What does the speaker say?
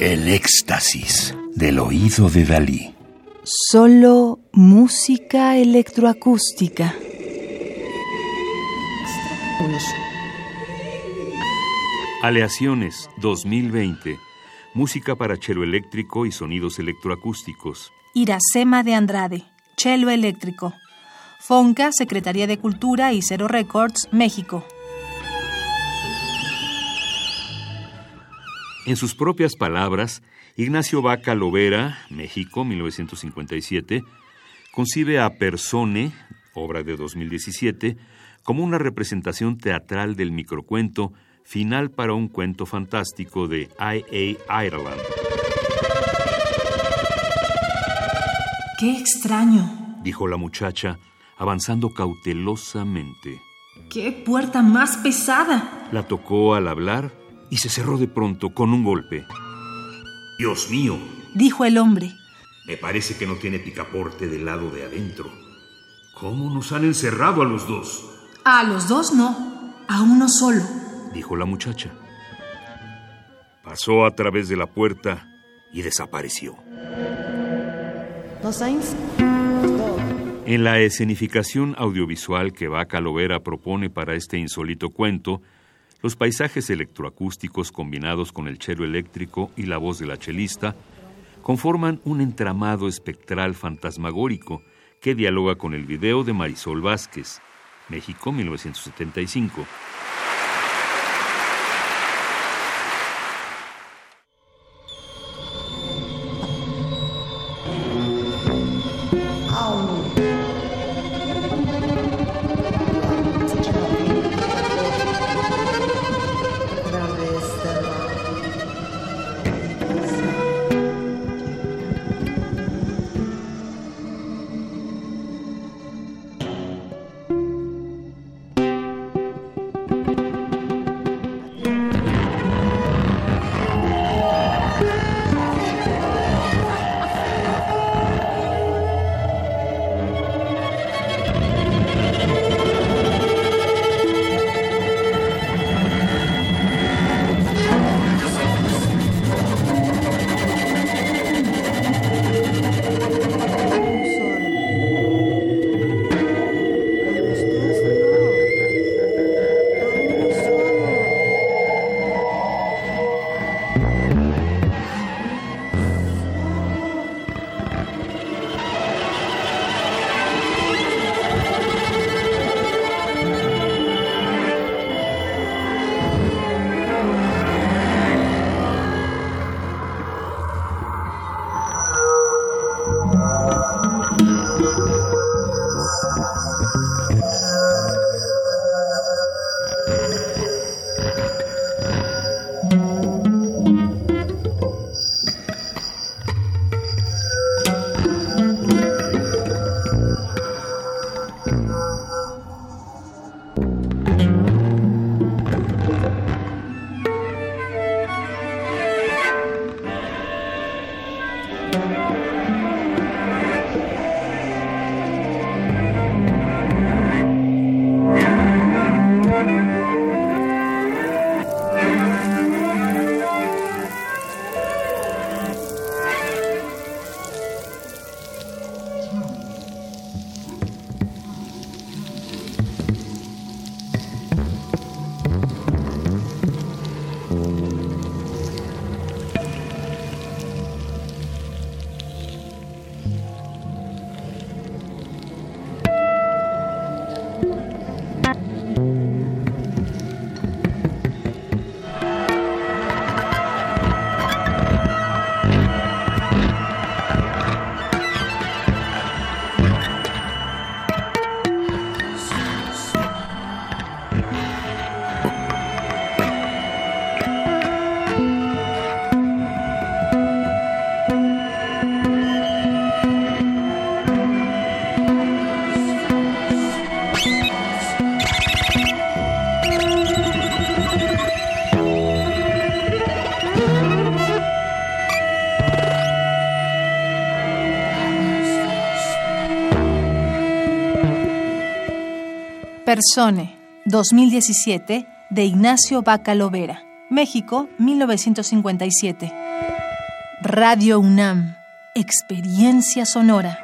El éxtasis del oído de Dalí. Solo música electroacústica. Aleaciones 2020. Música para chelo eléctrico y sonidos electroacústicos. Iracema de Andrade, chelo eléctrico. FONCA, Secretaría de Cultura y Cero Records, México. En sus propias palabras, Ignacio Vaca Lovera, México, 1957, concibe a Persone, obra de 2017, como una representación teatral del microcuento final para un cuento fantástico de I.A. Ireland. ¡Qué extraño! dijo la muchacha, avanzando cautelosamente. ¡Qué puerta más pesada! La tocó al hablar y se cerró de pronto con un golpe. Dios mío, dijo el hombre. Me parece que no tiene picaporte del lado de adentro. ¿Cómo nos han encerrado a los dos? A los dos no, a uno solo, dijo la muchacha. Pasó a través de la puerta y desapareció. En la escenificación audiovisual que Vaca Lovera propone para este insólito cuento, los paisajes electroacústicos combinados con el chelo eléctrico y la voz de la chelista conforman un entramado espectral fantasmagórico que dialoga con el video de Marisol Vázquez, México 1975. Persone, 2017, de Ignacio Vaca Lovera, México, 1957. Radio UNAM, Experiencia Sonora.